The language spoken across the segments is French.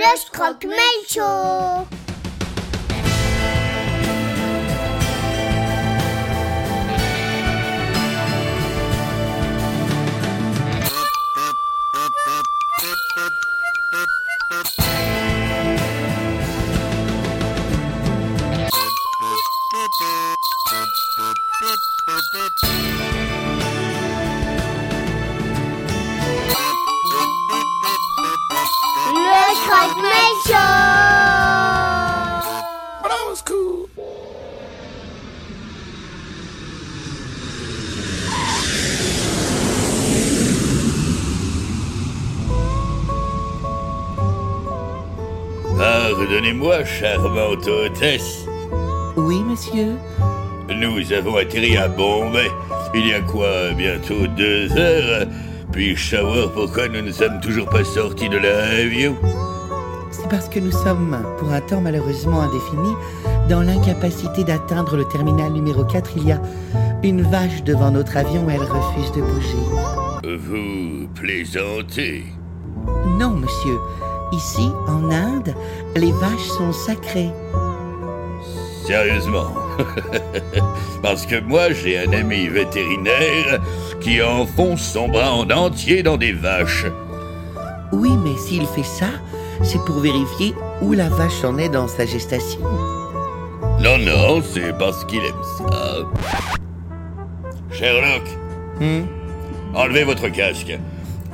Le Croque-Mail Show Le Was cool. Pardonnez-moi, charmante hôtesse. Oui, monsieur Nous avons atterri à Bombay il y a quoi, bientôt deux heures. Puis-je savoir pourquoi nous ne sommes toujours pas sortis de l'avion? Parce que nous sommes, pour un temps malheureusement indéfini, dans l'incapacité d'atteindre le terminal numéro 4. Il y a une vache devant notre avion et elle refuse de bouger. Vous plaisantez Non, monsieur. Ici, en Inde, les vaches sont sacrées. Sérieusement Parce que moi, j'ai un ami vétérinaire qui enfonce son bras en entier dans des vaches. Oui, mais s'il fait ça, c'est pour vérifier où la vache en est dans sa gestation. Non, non, c'est parce qu'il aime ça. Sherlock, Hmm? enlevez votre casque.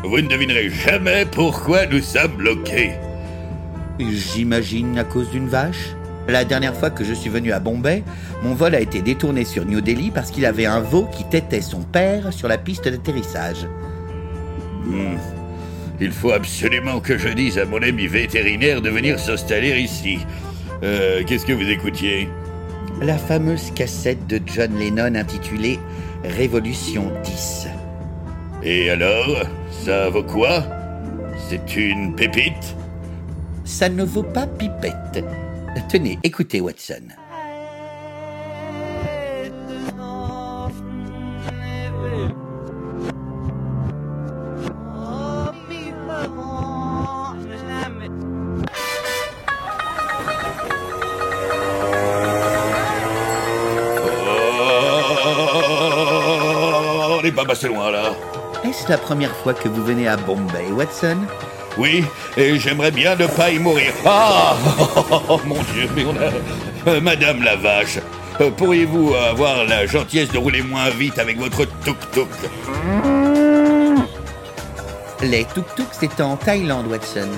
Vous ne devinerez jamais pourquoi nous sommes bloqués. J'imagine à cause d'une vache. La dernière fois que je suis venu à Bombay, mon vol a été détourné sur New Delhi parce qu'il avait un veau qui têtait son père sur la piste d'atterrissage. Hmm. Il faut absolument que je dise à mon ami vétérinaire de venir s'installer ici. Euh, qu'est-ce que vous écoutiez? La fameuse cassette de John Lennon intitulée Révolution 10. Et alors Ça vaut quoi? C'est une pépite? Ça ne vaut pas pipette. Tenez, écoutez Watson. Pas passé loin là. Est-ce la première fois que vous venez à Bombay, Watson? Oui, et j'aimerais bien ne pas y mourir. Ah oh, Mon Dieu, mais on a... Euh, Madame la vache, euh, pourriez-vous avoir la gentillesse de rouler moins vite avec votre tuk-tuk? Les tuk-tuk, c'est en Thaïlande, Watson.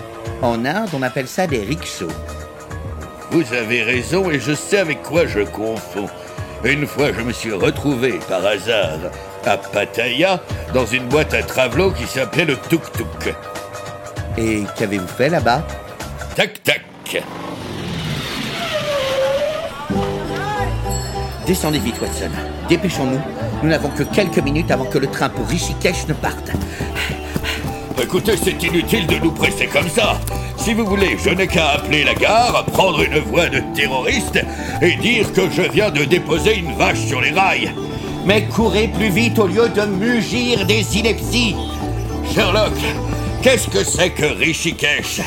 En Inde, on appelle ça des rickshaws. Vous avez raison et je sais avec quoi je confonds. Une fois, je me suis retrouvé par hasard à Pattaya dans une boîte à travelot qui s'appelait le tuk-tuk. Et qu'avez-vous fait là-bas Tac tac. Descendez vite, Watson. Dépêchons-nous. Nous n'avons que quelques minutes avant que le train pour Rishikesh ne parte. Écoutez, c'est inutile de nous presser comme ça. Si vous voulez, je n'ai qu'à appeler la gare, prendre une voix de terroriste et dire que je viens de déposer une vache sur les rails. Mais courez plus vite au lieu de mugir des inepties. Sherlock, qu'est-ce que c'est que Rishikesh?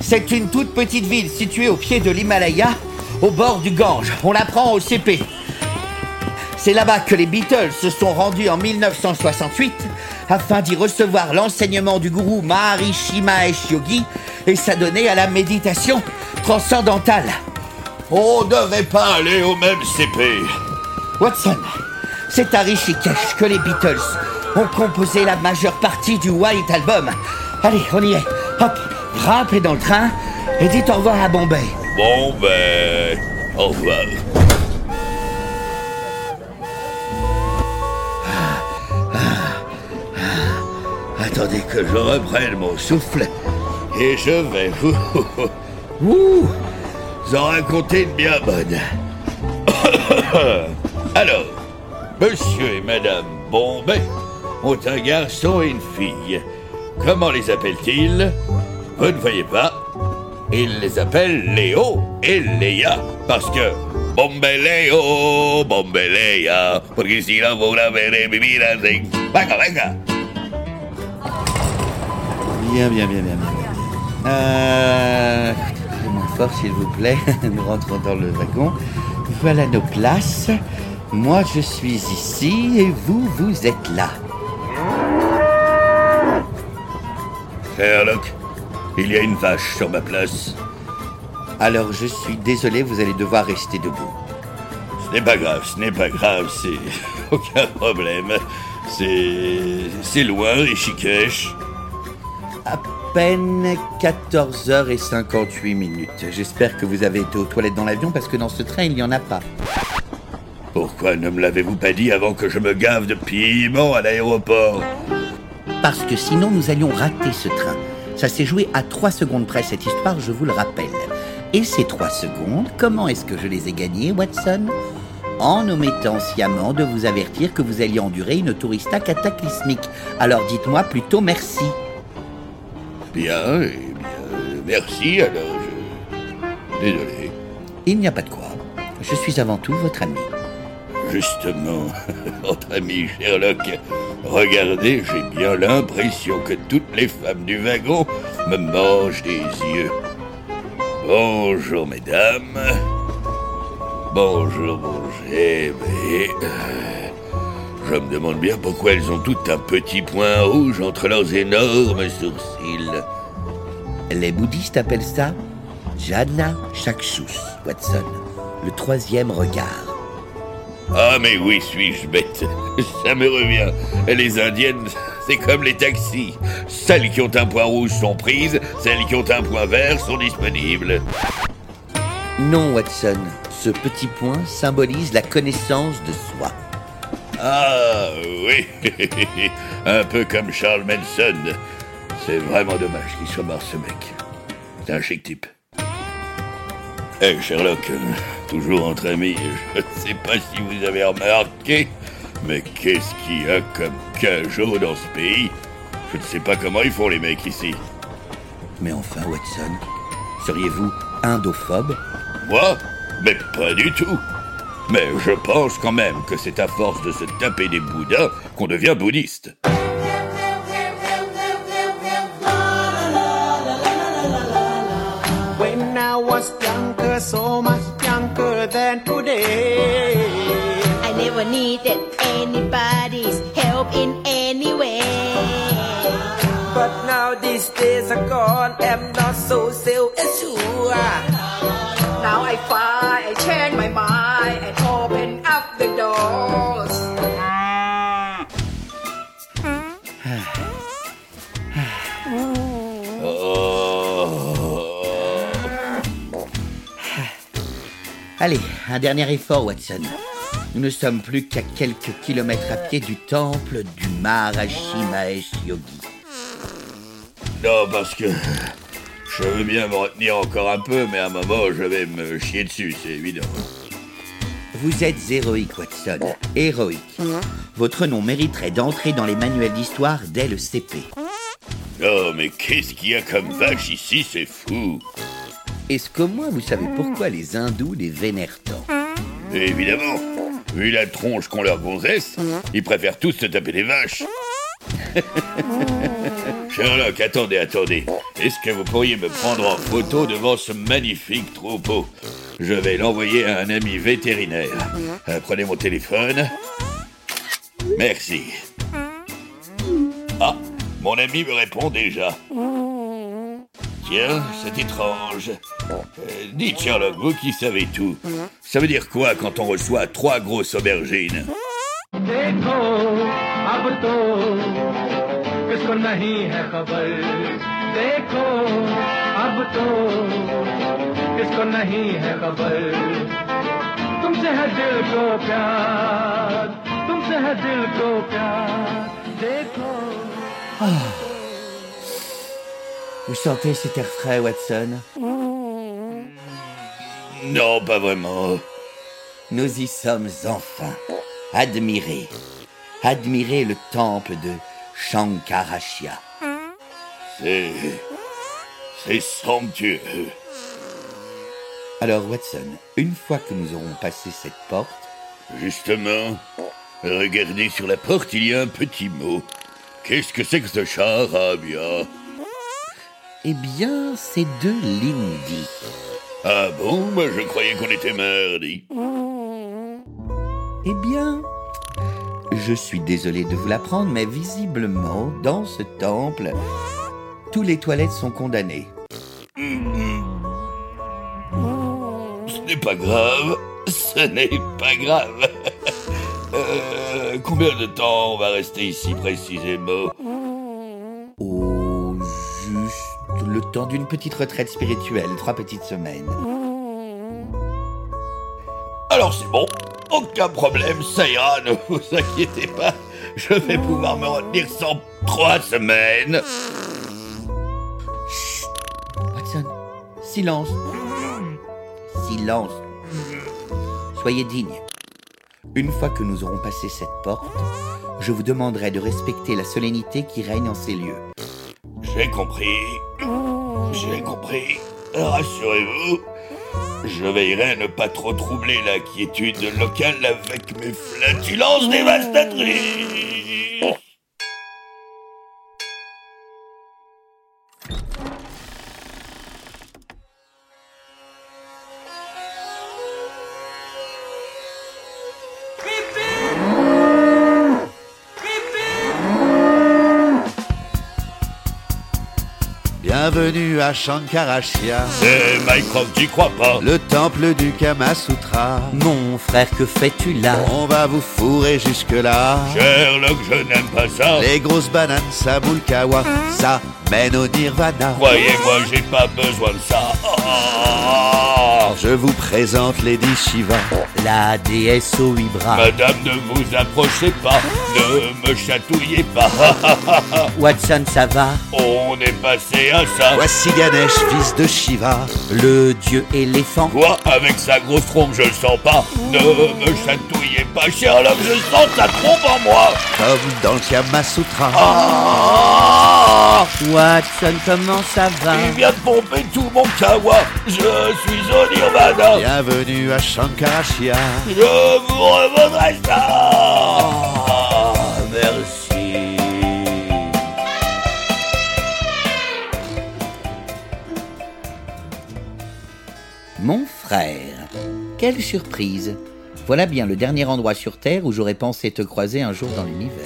C'est une toute petite ville située au pied de l'Himalaya, au bord du Gange. On l'apprend au CP. C'est là-bas que les Beatles se sont rendus en 1968 afin d'y recevoir l'enseignement du gourou Maharishi Mahesh Yogi et s'adonner à la méditation transcendantale. On ne devait pas aller au même CP. Watson, c'est à Rishikesh que les Beatles ont composé la majeure partie du White Album. Allez, on y est. Hop, grimpez dans le train et dites au revoir à Bombay. Bon ben, au revoir. Attendez que je reprenne mon souffle et je vais vous, vous en raconter une bien bonne. Alors, monsieur et madame Bombay ont un garçon et une fille. Comment les appellent-ils? Vous ne voyez pas? Ils les appellent Léo et Léa parce que Bombay Léo, Bombay Léa, porque si no podrá ver mi vida sin... Venga, venga Bien, bien, bien, bien, bien. Euh, confort, s'il vous plaît. Nous rentrons dans le wagon. Voilà nos places. Moi, je suis ici et vous, vous êtes là. Sherlock, il y a une vache sur ma place. Alors, je suis désolé, vous allez devoir rester debout. Ce n'est pas grave, ce n'est pas grave, c'est aucun problème. C'est. C'est loin, Rishikesh. À peine 14h58 minutes. J'espère que vous avez été aux toilettes dans l'avion parce que dans ce train, il n'y en a pas. Pourquoi ne me l'avez-vous pas dit avant que je me gave de piment à l'aéroport Parce que sinon, nous allions rater ce train. Ça s'est joué à 3 secondes près, cette histoire, je vous le rappelle. Et ces 3 secondes, comment est-ce que je les ai gagnées, Watson? En omettant sciemment de vous avertir que vous alliez endurer une tourista cataclysmique. Alors dites-moi plutôt merci. Bien, eh bien, merci, alors je. Désolé. Il n'y a pas de quoi. Je suis avant tout votre ami. Justement, notre ami Sherlock, regardez, j'ai bien l'impression que toutes les femmes du wagon me mangent des yeux. Bonjour, mesdames. Bonjour, bonjour. Je me demande bien pourquoi elles ont toutes un petit point rouge entre leurs énormes sourcils. Les bouddhistes appellent ça Jhana Chakshus, Watson. Le troisième regard. Ah mais oui, suis-je bête? Ça me revient. Les indiennes, c'est comme les taxis. Celles qui ont un point rouge sont prises, celles qui ont un point vert sont disponibles. Non, Watson. Ce petit point symbolise la connaissance de soi. Ah oui, un peu comme Charles Manson. C'est vraiment dommage qu'il soit mort ce mec. C'est un chic type. Eh Sherlock, euh, toujours entre amis, je ne sais pas si vous avez remarqué, mais qu'est-ce qu'il y a comme cajot dans ce pays? Je ne sais pas comment ils font les mecs ici. Mais enfin, Watson, seriez-vous indophobe? Moi? Mais pas du tout. Mais je pense quand même que c'est à force de se taper des bouddhas qu'on devient bouddhiste. Allez, un dernier effort, Watson. Nous ne sommes plus qu'à quelques kilomètres à pied du temple du Maharishi Mahesh Yogi. Non, parce que je veux bien me retenir encore un peu, mais à un moment, je vais me chier dessus, c'est évident. Vous êtes héroïque, Watson. Héroïque. Votre nom mériterait d'entrer dans les manuels d'histoire dès le CP. Oh, mais qu'est-ce qu'il y a comme vache ici, c'est fou. Est-ce qu'au moins vous savez pourquoi les hindous les vénèrent tant évidemment, vu la tronche qu'ont leurs gonzesses, ils préfèrent tous se taper des vaches. Sherlock, attendez, attendez. Est-ce que vous pourriez me prendre en photo devant ce magnifique troupeau Je vais l'envoyer à un ami vétérinaire. Euh, prenez mon téléphone. Merci. Ah, mon ami me répond déjà. Tiens, c'est étrange. Euh, dites Sherlock, vous qui savez tout. Ça veut dire quoi quand on reçoit trois grosses aubergines? देखो Vous sentez cet air frais, Watson? Non, pas vraiment. Nous y sommes enfin. Admirez. Admirez le temple de Shankarashya. C'est... C'est somptueux. Alors, Watson, une fois que nous aurons passé cette porte, Justement, regardez sur la porte, il y a un petit mot. Qu'est-ce que c'est que ce charabia eh bien, c'est de l'hindi. Ah bon Moi je croyais qu'on était mardi. Eh bien, je suis désolé de vous l'apprendre, mais visiblement, dans ce temple, tous les toilettes sont condamnées. Ce n'est pas grave. Ce n'est pas grave. Euh, combien de temps on va rester ici précisément? Le temps d'une petite retraite spirituelle, trois petites semaines. Alors c'est bon. Aucun problème, ça ira, ne vous inquiétez pas. Je vais pouvoir me retenir sans trois semaines. Watson, silence. Silence. Soyez digne. Une fois que nous aurons passé cette porte, je vous demanderai de respecter la solennité qui règne en ces lieux. J'ai compris. J'ai compris. Rassurez-vous. Je veillerai à ne pas trop troubler la quiétude locale avec mes flatulences dévastatrices. Bienvenue à Shankarashia, C'est Mycroft, j'y crois pas. le temple du Kama Sutra. Mon frère, que fais-tu là? On va vous fourrer jusque-là. Sherlock, je n'aime pas ça. Les grosses bananes, ça boule kawa, ça mène au nirvana. Croyez-moi, j'ai pas besoin de ça. Ah Je vous présente Lady Shiva. La déesse aux huit bras. Madame, ne vous approchez pas. Ne me chatouillez pas. Watson, ça va? On est passé à ça. Voici Ganesh, fils de Shiva. Le dieu éléphant Quoi Avec sa grosse trompe, je le sens pas. Ne me chatouillez pas, Sherlock, je sens sa trompe en moi. Comme dans le Kama Sutra. Ah Watson, comment ça va Il vient de pomper tout mon kawa. Je suis au nirvana. Bienvenue à Shankarashia. Je vous revaudrai ça. Frère. Quelle surprise. Voilà bien le dernier endroit sur Terre où j'aurais pensé te croiser un jour dans l'univers.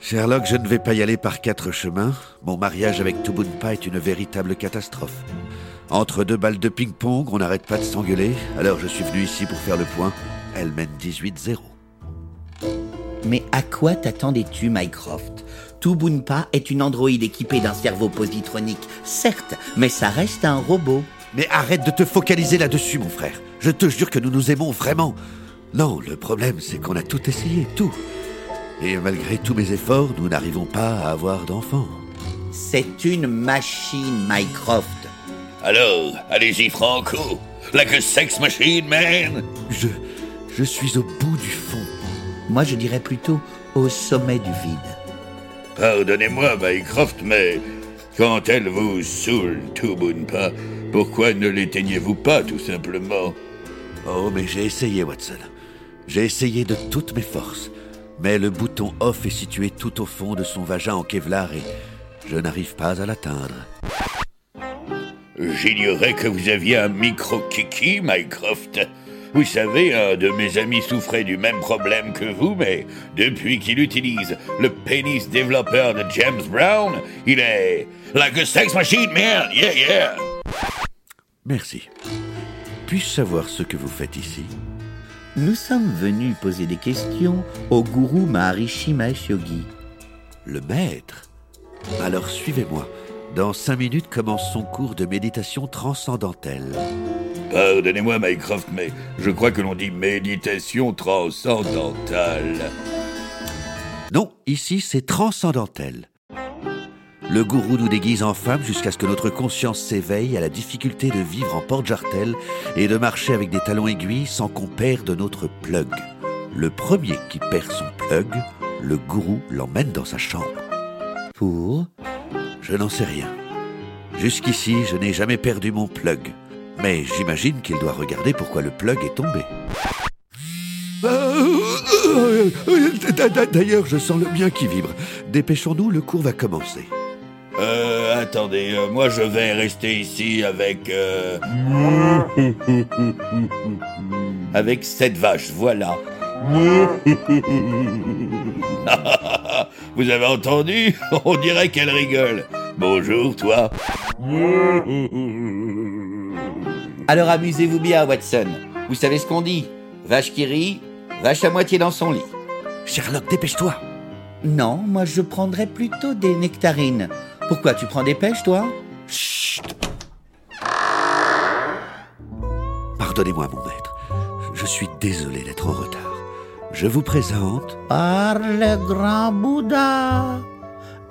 Sherlock, je ne vais pas y aller par quatre chemins. Mon mariage avec Tubunpa est une véritable catastrophe. Entre deux balles de ping-pong, on n'arrête pas de s'engueuler. Alors je suis venu ici pour faire le point. Elle mène 18-0. Mais à quoi t'attendais-tu, Mycroft? Tubunpa est une androïde équipée d'un cerveau positronique, certes, mais ça reste un robot. Mais arrête de te focaliser là-dessus, mon frère. Je te jure que nous nous aimons vraiment. Non, le problème, c'est qu'on a tout essayé, tout. Et malgré tous mes efforts, nous n'arrivons pas à avoir d'enfants. C'est une machine, Mycroft. Alors, allez-y, Franco. Like a sex machine, man. Je. Je suis au bout du fond. Moi, je dirais plutôt au sommet du vide. Pardonnez-moi, Mycroft, mais quand elle vous saoule, Tubunpa, pourquoi ne l'éteignez-vous pas, tout simplement? Oh, mais j'ai essayé, Watson. J'ai essayé de toutes mes forces. Mais le bouton off est situé tout au fond de son vagin en Kevlar et je n'arrive pas à l'atteindre. J'ignorais que vous aviez un micro-kiki, Mycroft. Vous savez, un de mes amis souffrait du même problème que vous, mais depuis qu'il utilise le pénis développeur de James Brown, il est like a sex machine, man, yeah, yeah. Merci. Puis-je savoir ce que vous faites ici? Nous sommes venus poser des questions au gourou Maharishi Mahesh Yogi. Le maître Alors suivez-moi. Dans cinq minutes commence son cours de méditation transcendantelle. Pardonnez-moi, Mycroft, mais je crois que l'on dit méditation transcendantale. Non, ici c'est transcendantel. Le gourou nous déguise en femme jusqu'à ce que notre conscience s'éveille à la difficulté de vivre en porte-jartel et de marcher avec des talons aiguilles sans qu'on perde notre plug. Le premier qui perd son plug, le gourou l'emmène dans sa chambre. Pour Je n'en sais rien. Jusqu'ici, je n'ai jamais perdu mon plug. Mais j'imagine qu'il doit regarder pourquoi le plug est tombé. D'ailleurs, je sens le mien qui vibre. Dépêchons-nous, le cours va commencer. Euh, attendez, euh, moi je vais rester ici avec... euh, avec cette vache, voilà. Vous avez entendu? On dirait qu'elle rigole. Bonjour, toi. Alors amusez-vous bien, Watson. Vous savez ce qu'on dit Vache qui rit, vache à moitié dans son lit. Sherlock, dépêche-toi. Non, moi je prendrais plutôt des nectarines. Pourquoi tu prends des pêches, toi? Chut Pardonnez-moi, mon maître. Je suis désolé d'être en retard. Je vous présente Par le grand Bouddha,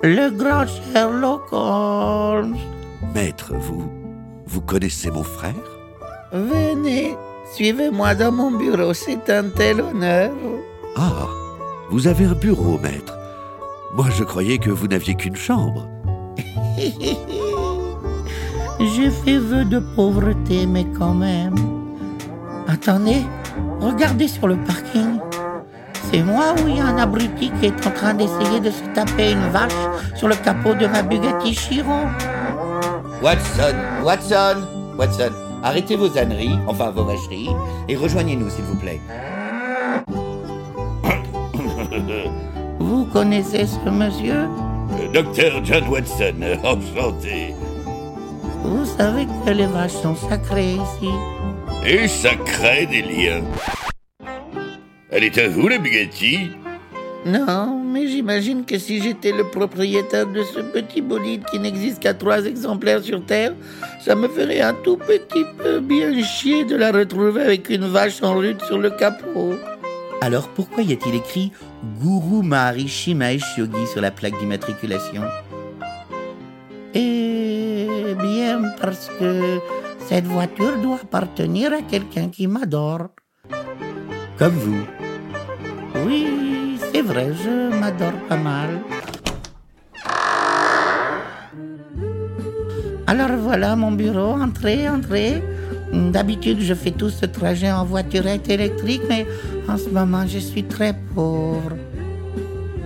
le grand Sherlock Holmes. Maître, vous... Vous connaissez mon frère? Venez, suivez-moi dans mon bureau, c'est un tel honneur. Ah, vous avez un bureau, maître. Moi, je croyais que vous n'aviez qu'une chambre. J'ai fait vœu de pauvreté, mais quand même. Attendez, regardez sur le parking. C'est moi ou il y a un abruti qui est en train d'essayer de se taper une vache sur le capot de ma Bugatti Chiron Watson, Watson, Watson, arrêtez vos âneries, enfin vos vacheries, et rejoignez-nous, s'il vous plaît. Vous connaissez ce monsieur? Euh, Docteur John Watson, enchanté. Vous savez que les vaches sont sacrées ici. Et ça crée des liens. Elle est à vous, la Bugatti Non, mais j'imagine que si j'étais le propriétaire de ce petit bolide qui n'existe qu'à trois exemplaires sur Terre, ça me ferait un tout petit peu bien chier de la retrouver avec une vache en rute sur le capot. Alors pourquoi y a-t-il écrit Guru Maharishi Mahesh Yogi sur la plaque d'immatriculation? Eh bien, parce que cette voiture doit appartenir à quelqu'un qui m'adore. Comme vous. Oui, c'est vrai, je m'adore pas mal. Alors voilà mon bureau, entrez, entrez. D'habitude, je fais tout ce trajet en voiturette électrique, mais en ce moment, je suis très pauvre.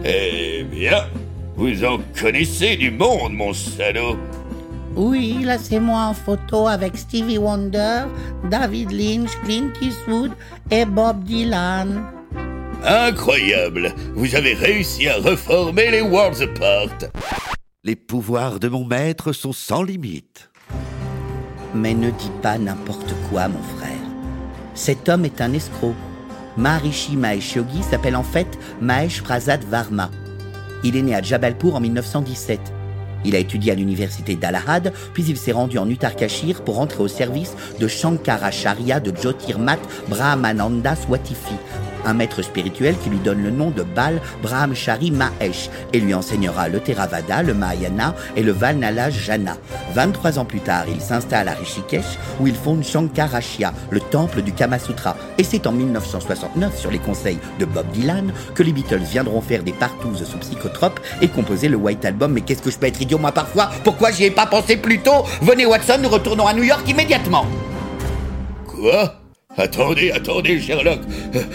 Eh bien, vous en connaissez du monde, mon salaud. Oui, là c'est moi en photo avec Stevie Wonder, David Lynch, Clint Eastwood et Bob Dylan. Incroyable Vous avez réussi à reformer les Worlds Apart. Les pouvoirs de mon maître sont sans limite. Mais ne dis pas n'importe quoi, mon frère. Cet homme est un escroc. Maharishi Mahesh Yogi s'appelle en fait Mahesh Prasad Varma. Il est né à Jabalpur en 1917. Il a étudié à l'université d'Allahad, puis il s'est rendu en Uttarkashir pour entrer au service de Shankaracharya de Jyotirmat Brahmananda Swatifi, un maître spirituel qui lui donne le nom de Bal Brahmachari Mahesh et lui enseignera le Theravada, le Mahayana et le Valnala Jana. 23 ans plus tard, il s'installe à Rishikesh où il fonde Shankarashya, le temple du Kama Sutra. Et c'est en 1969, sur les conseils de Bob Dylan, que les Beatles viendront faire des partouzes sous psychotropes et composer le White Album. Mais qu'est-ce que je peux être idiot moi parfois? Pourquoi j'y ai pas pensé plus tôt? Venez Watson, nous retournons à New York immédiatement Quoi? Attendez, attendez, Sherlock.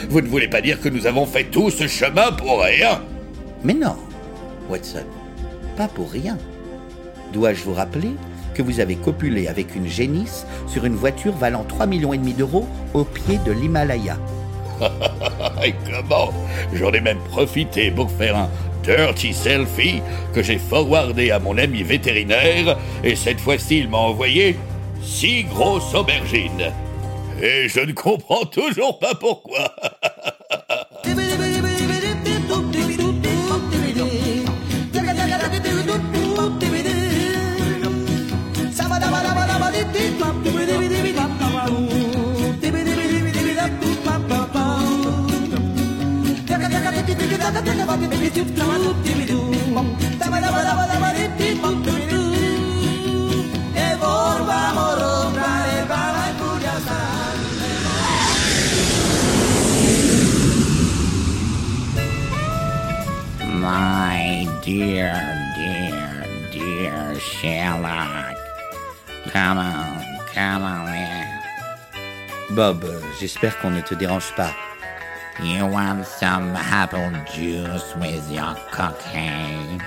Vous ne voulez pas dire que nous avons fait tout ce chemin pour rien? Mais non, Watson, pas pour rien. Dois-je vous rappeler que vous avez copulé avec une génisse sur une voiture valant 3 millions et demi d'euros au pied de l'Himalaya? Et comment? J'en ai même profité pour faire un dirty selfie que j'ai forwardé à mon ami vétérinaire et cette fois-ci il m'a envoyé six grosses aubergines. Et je ne comprends toujours pas pourquoi. Come on, come on in. Bob, j'espère qu'on ne te dérange pas. You want some apple juice with your cocaine?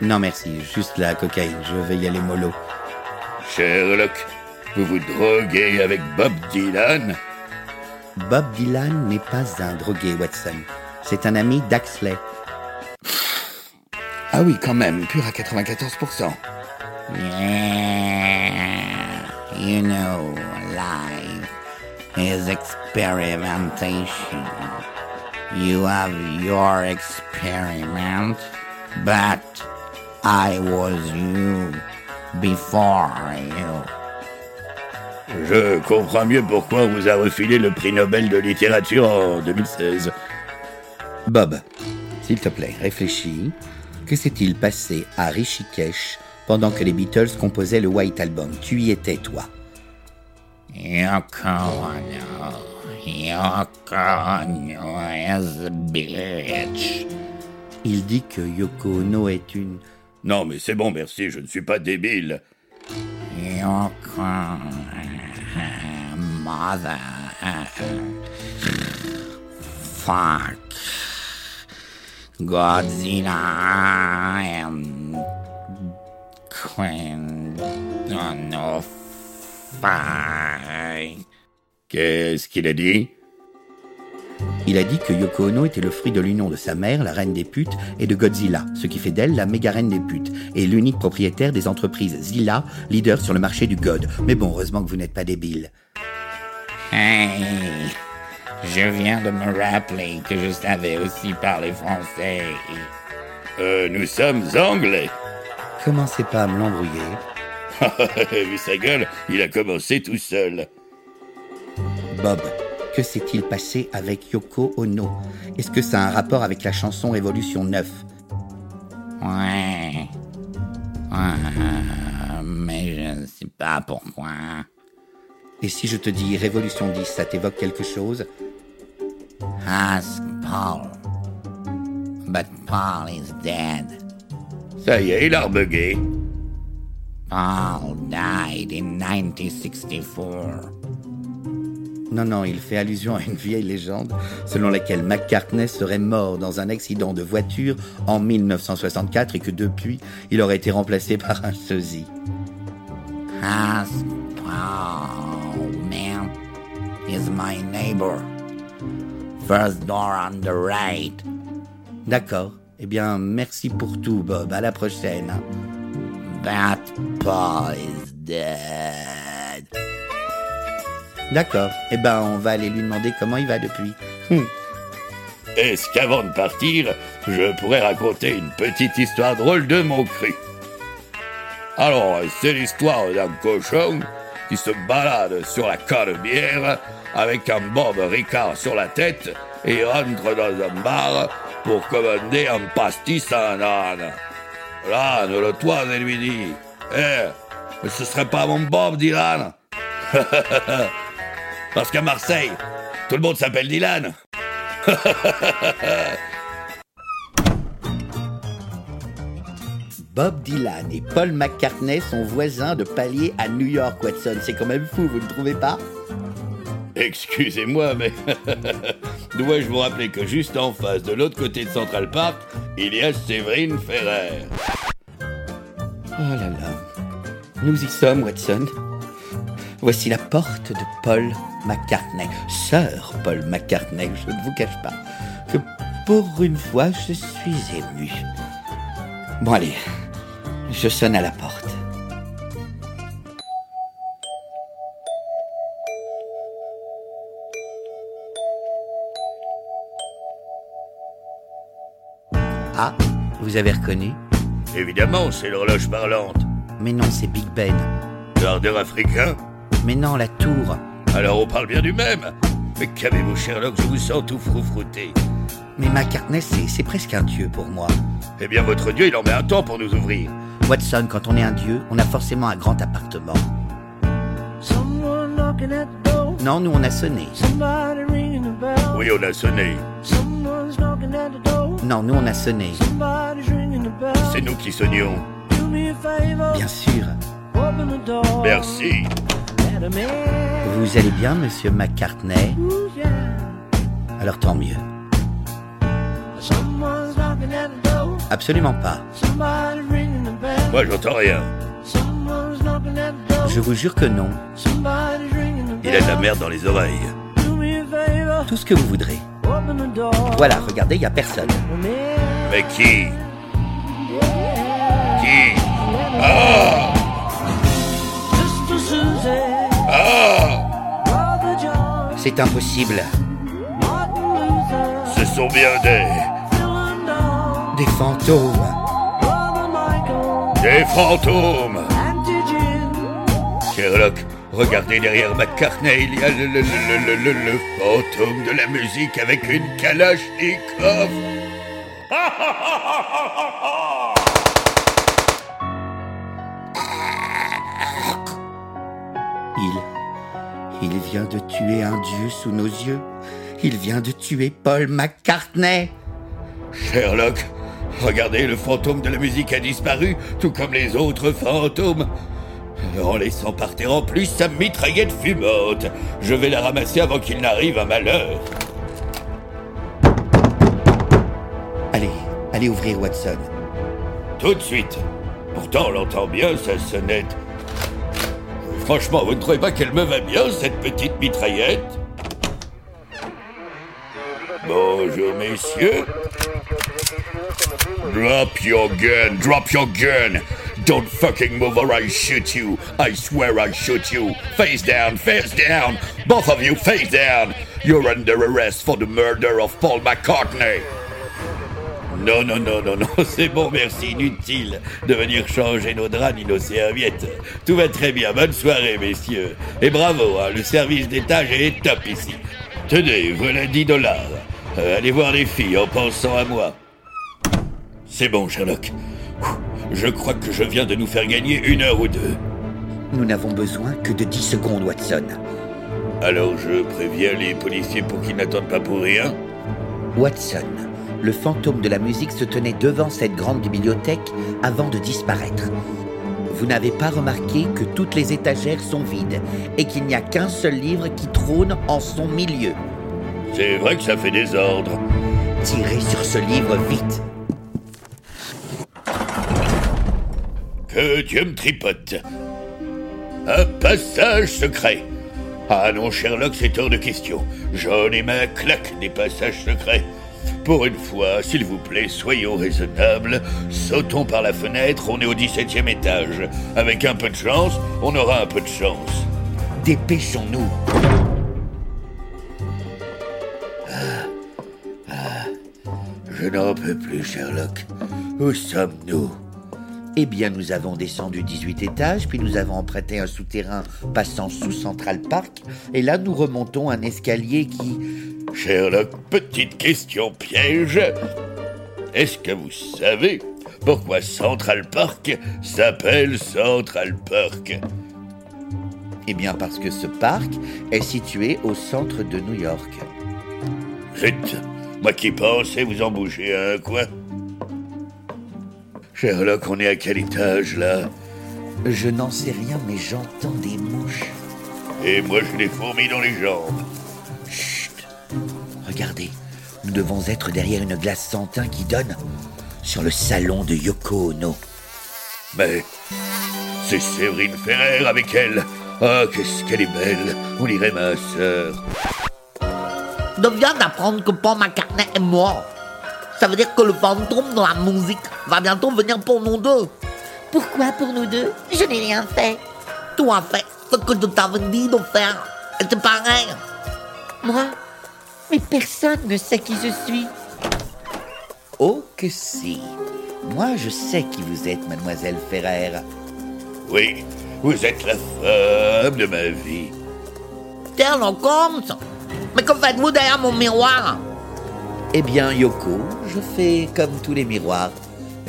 Non merci, juste la cocaïne, je vais y aller mollo. Sherlock, vous vous droguez avec Bob Dylan? Bob Dylan n'est pas un drogué, Watson. C'est un ami d'Axley. Ah oui, quand même, pur à 94%. Yeah, you know, life is experimentation. You have your experiment, but I was you before you. Je comprends mieux pourquoi on vous a refilé le prix Nobel de littérature en 2016. Bob, s'il te plaît, réfléchis. Que s'est-il passé à Rishikesh pendant que les Beatles composaient le White Album Tu y étais, toi Yoko Ono, Yoko Ono is a bitch. Il dit que Yoko Ono est une... Non, mais c'est bon, merci, je ne suis pas débile. Yoko, mother, fuck, Godzilla and. Qu'est-ce qu'il a dit? Il a dit que Yoko Ono était le fruit de l'union de sa mère, la reine des putes, et de Godzilla, ce qui fait d'elle la méga reine des putes, et l'unique propriétaire des entreprises Zilla, leader sur le marché du God. Mais bon, heureusement que vous n'êtes pas débile. Hey, je viens de me rappeler que je savais aussi parler français. Euh, nous sommes anglais. Commencez pas à me l'embrouiller. Vu sa gueule, il a commencé tout seul. Bob, que s'est-il passé avec Yoko Ono? Est-ce que ça a un rapport avec la chanson Révolution 9 Ouais. Ouais, mais je ne sais pas pourquoi. Et si je te dis Révolution 10, ça t'évoque quelque chose? Ask Paul. But Paul is dead. Ça y est, il a rebugué. Paul died in 1964. Non, non, il fait allusion à une vieille légende selon laquelle McCartney serait mort dans un accident de voiture en 1964 et que depuis, il aurait été remplacé par un sosie. Ask Paul, man. He's my neighbor. First door on the right. D'accord. Eh bien, merci pour tout, Bob. À la prochaine. That Paul is dead. D'accord. Eh ben, on va aller lui demander comment il va depuis. Hum. Est-ce qu'avant de partir, je pourrais raconter une petite histoire drôle de mon cru Alors, c'est l'histoire d'un cochon qui se balade sur la canebière avec un bob Ricard sur la tête et il rentre dans un bar pour commander un pastis à un âne. L'âne le toise et lui dit Eh, mais ce serait pas mon Bob Dylan Parce qu'à Marseille, tout le monde s'appelle Dylan. Bob Dylan et Paul McCartney sont voisins de palier à New York, Watson. C'est quand même fou, vous ne trouvez pas? Excusez-moi, mais dois-je vous rappeler que juste en face, de l'autre côté de Central Park, il y a Séverine Ferrer. Oh là là. Nous y sommes, Watson. Voici la porte de Paul McCartney, sœur Paul McCartney, je ne vous cache pas que pour une fois je suis ému. Bon allez, je sonne à la porte. Vous avez reconnu Évidemment, c'est l'horloge parlante. Mais non, c'est Big Ben. L'ardeur africain Mais non, la tour. Alors on parle bien du même. Mais qu'avez-vous, Sherlock Je vous sens tout froufrouté. Mais McCartney, c'est c'est presque un dieu pour moi. Eh bien, votre dieu, il en met un temps pour nous ouvrir. Watson, quand on est un dieu, on a forcément un grand appartement. Non, nous on a sonné. Oui, on a sonné. Non, nous on a sonné. C'est nous qui sonnions. Bien sûr. Merci. Vous allez bien, monsieur McCartney? Alors tant mieux. Absolument pas. Moi, j'entends rien. Je vous jure que non. Il a de la merde dans les oreilles. Tout ce que vous voudrez. Voilà, regardez, il y a personne. Mais qui? Qui? Ah Ah C'est impossible. Ce sont bien des... Des fantômes. Des fantômes Sherlock, regardez derrière McCartney, il y a le, le, le, le, le, fantôme de la musique avec une Kalachnikov Il. Il vient de tuer un dieu sous nos yeux. Il vient de tuer Paul McCartney. Sherlock, regardez, le fantôme de la musique a disparu, tout comme les autres fantômes. En laissant par terre en plus sa mitraillette fumante. Je vais la ramasser avant qu'il n'arrive un malheur. Allez, allez ouvrir Watson. Tout de suite. Pourtant, on l'entend bien, sa sonnette. Franchement, vous ne trouvez pas qu'elle me va bien, cette petite mitraillette? Bonjour, messieurs. Drop your gun, drop your gun. Don't fucking move or I shoot you. I swear I shoot you. Face down, face down. Both of you, face down. You're under arrest for the murder of Paul McCartney. Non, non, non, non, non, c'est bon, merci, inutile de venir changer nos draps ni nos serviettes. Tout va très bien, bonne soirée, messieurs. Et bravo, hein, le service d'étage est top ici. Tenez, voilà 10 dollars. Euh, allez voir les filles en pensant à moi. C'est bon, Sherlock. Je crois que je viens de nous faire gagner une heure ou deux. Nous n'avons besoin que de 10 secondes, Watson. Alors je préviens les policiers pour qu'ils n'attendent pas pour rien. Watson, le fantôme de la musique se tenait devant cette grande bibliothèque avant de disparaître. Vous n'avez pas remarqué que toutes les étagères sont vides et qu'il n'y a qu'un seul livre qui trône en son milieu. C'est vrai que ça fait désordre. Tirez sur ce livre vite. Que Dieu me tripote. Un passage secret. Ah non, Sherlock, c'est hors de question. J'en ai ma claque des passages secrets. Pour une fois, s'il vous plaît, soyons raisonnables. Sautons par la fenêtre, on est au 17e étage. Avec un peu de chance, on aura un peu de chance. Dépêchons-nous. Je n'en peux plus, Sherlock. Où sommes-nous? Eh bien, nous avons descendu 18 étages, puis nous avons emprunté un souterrain passant sous Central Park, et là nous remontons un escalier qui... Sherlock, petite question piège. Est-ce que vous savez pourquoi Central Park s'appelle Central Park? Eh bien, parce que ce parc est situé au centre de New York. Zut, moi qui pensais vous en bouger un coin. Sherlock, on est à quel étage là Je n'en sais rien, mais j'entends des mouches. Et moi j'ai des fourmis dans les jambes. Chut Regardez, nous devons être derrière une glace sans teint qui donne sur le salon de Yoko Ono. Mais c'est Séverine Ferrer avec elle. Ah, qu'est-ce qu'elle est belle. On dirait ma sœur. Je viens d'apprendre que Paul McCartney est mort. Ça veut dire que le fantôme de la musique va bientôt venir pour nous deux. Pourquoi pour nous deux? Je n'ai rien fait. Tu as fait ce que je t'avais dit de faire. Et c'est pareil. Moi? Mais personne ne sait qui je suis. Oh que si Moi je sais qui vous êtes, mademoiselle Ferrer. Oui, vous êtes la femme de ma vie. Sherlock Holmes Mais que faites-vous derrière mon miroir? Eh bien, Yoko, je fais comme tous les miroirs.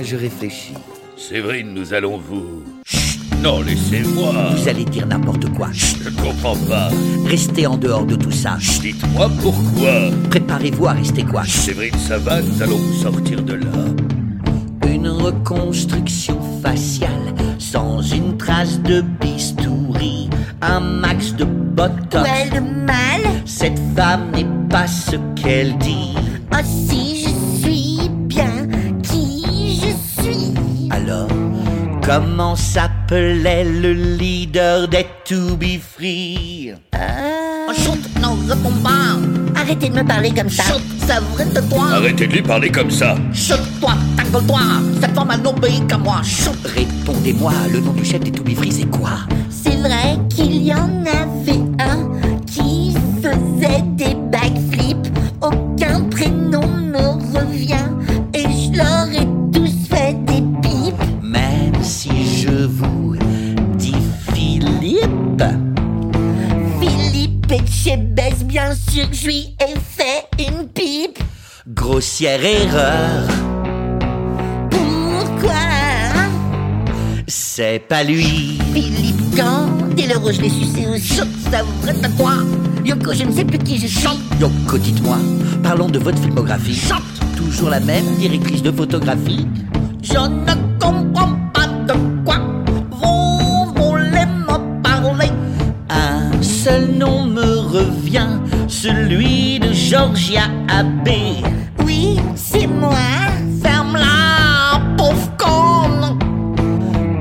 Je réfléchis. Séverine, nous allons vous... Chut, non, laissez-moi. Vous allez dire n'importe quoi. Je ne comprends pas. Restez en dehors de tout ça. Dites-moi pourquoi. Préparez-vous à rester quoi? Séverine, ça va, nous allons vous sortir de là. Une reconstruction faciale sans une trace de bistouri, un max de botox. Ouais, le mal Cette femme n'est pas ce qu'elle dit. Oh si, je suis bien qui Comment s'appelait le leader des To Be Free? Oh, chut, non, réponds pas. Arrêtez de me parler comme ça. Chut, ça vrai de toi. Arrêtez de lui parler comme ça. Chut, toi, tacle-toi. Cette femme a n'obéit qu'à moi. Chut. Répondez-moi, le nom du chef des To Be Free, c'est quoi? C'est vrai qu'il y en avait je lui ai fait une pipe. Grossière erreur, Pourquoi? C'est pas lui. Philippe quand Dès l'heure où je l'ai sucé au chut, ça vrai de quoi Yoko, je ne sais plus qui je suis. Yoko, dites-moi, parlons de votre filmographie. Toujours la même directrice de photographie Je ne comprends pas de quoi vous voulez me parler. Un seul nom celui de Georgia Abbé. Oui, c'est moi. Ferme-la, pauvre conne.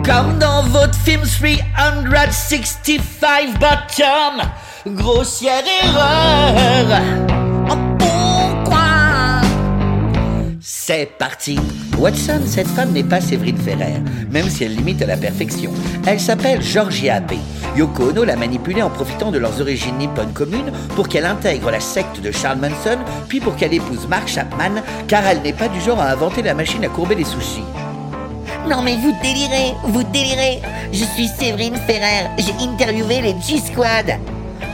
Comme dans votre film 365 Bottom, grossière erreur. C'est parti. Watson, cette femme n'est pas Séverine Ferrer, même si elle limite à la perfection. Elle s'appelle Georgia Abbé. Yoko Ono l'a manipulée en profitant de leurs origines nippones communes pour qu'elle intègre la secte de Charles Manson, puis pour qu'elle épouse Mark Chapman, car elle n'est pas du genre à inventer la machine à courber les sushis. Non mais vous délirez, vous délirez. Je suis Séverine Ferrer. J'ai interviewé les G-Squad.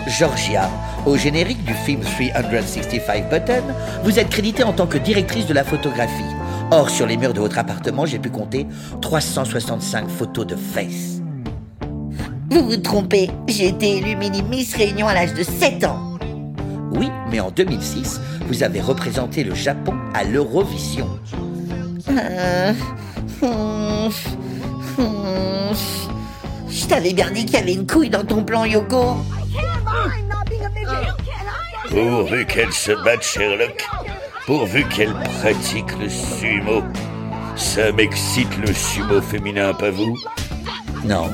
Georgia, au générique du film 365 Button, vous êtes créditée en tant que directrice de la photographie. Or, sur les murs de votre appartement, j'ai pu compter 365 photos de fesses. Vous vous trompez. J'ai été élue mini Miss Réunion à l'âge de 7 ans. Oui, mais en 2006, vous avez représenté le Japon à l'Eurovision. Euh, hum, hum. Je t'avais bien dit qu'il y avait une couille dans ton plan, Yoko. Pourvu qu'elle se batte, Sherlock. Pourvu qu'elle pratique le sumo. Ça m'excite le sumo féminin, pas vous? Non.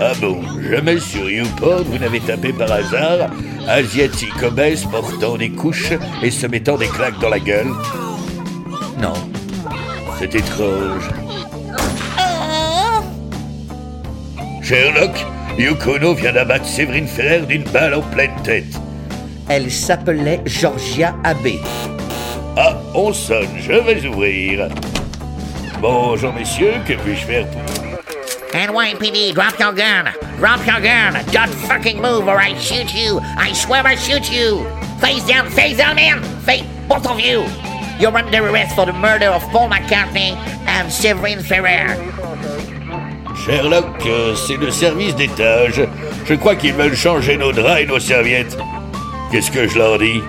Ah bon, jamais sur YouPorn vous n'avez tapé par hasard asiatique obèse portant des couches et se mettant des claques dans la gueule? Non. C'est étrange. Sherlock, Yukono vient d'abattre Séverine Ferrer d'une balle en pleine tête. Elle s'appelait Georgia Abbé. Ah, on sonne, je vais ouvrir. Bonjour messieurs, que puis-je faire pour NYPD, drop your gun. Drop your gun. Don't fucking move or I shoot you. I swear I shoot you. Face down, face down, man. Face, both of you. You're under arrest for the murder of Paul McCartney and Severine Ferrer. Sherlock, euh, c'est le service d'étage. Je crois qu'ils veulent changer nos draps et nos serviettes. Qu'est-ce que je leur dis?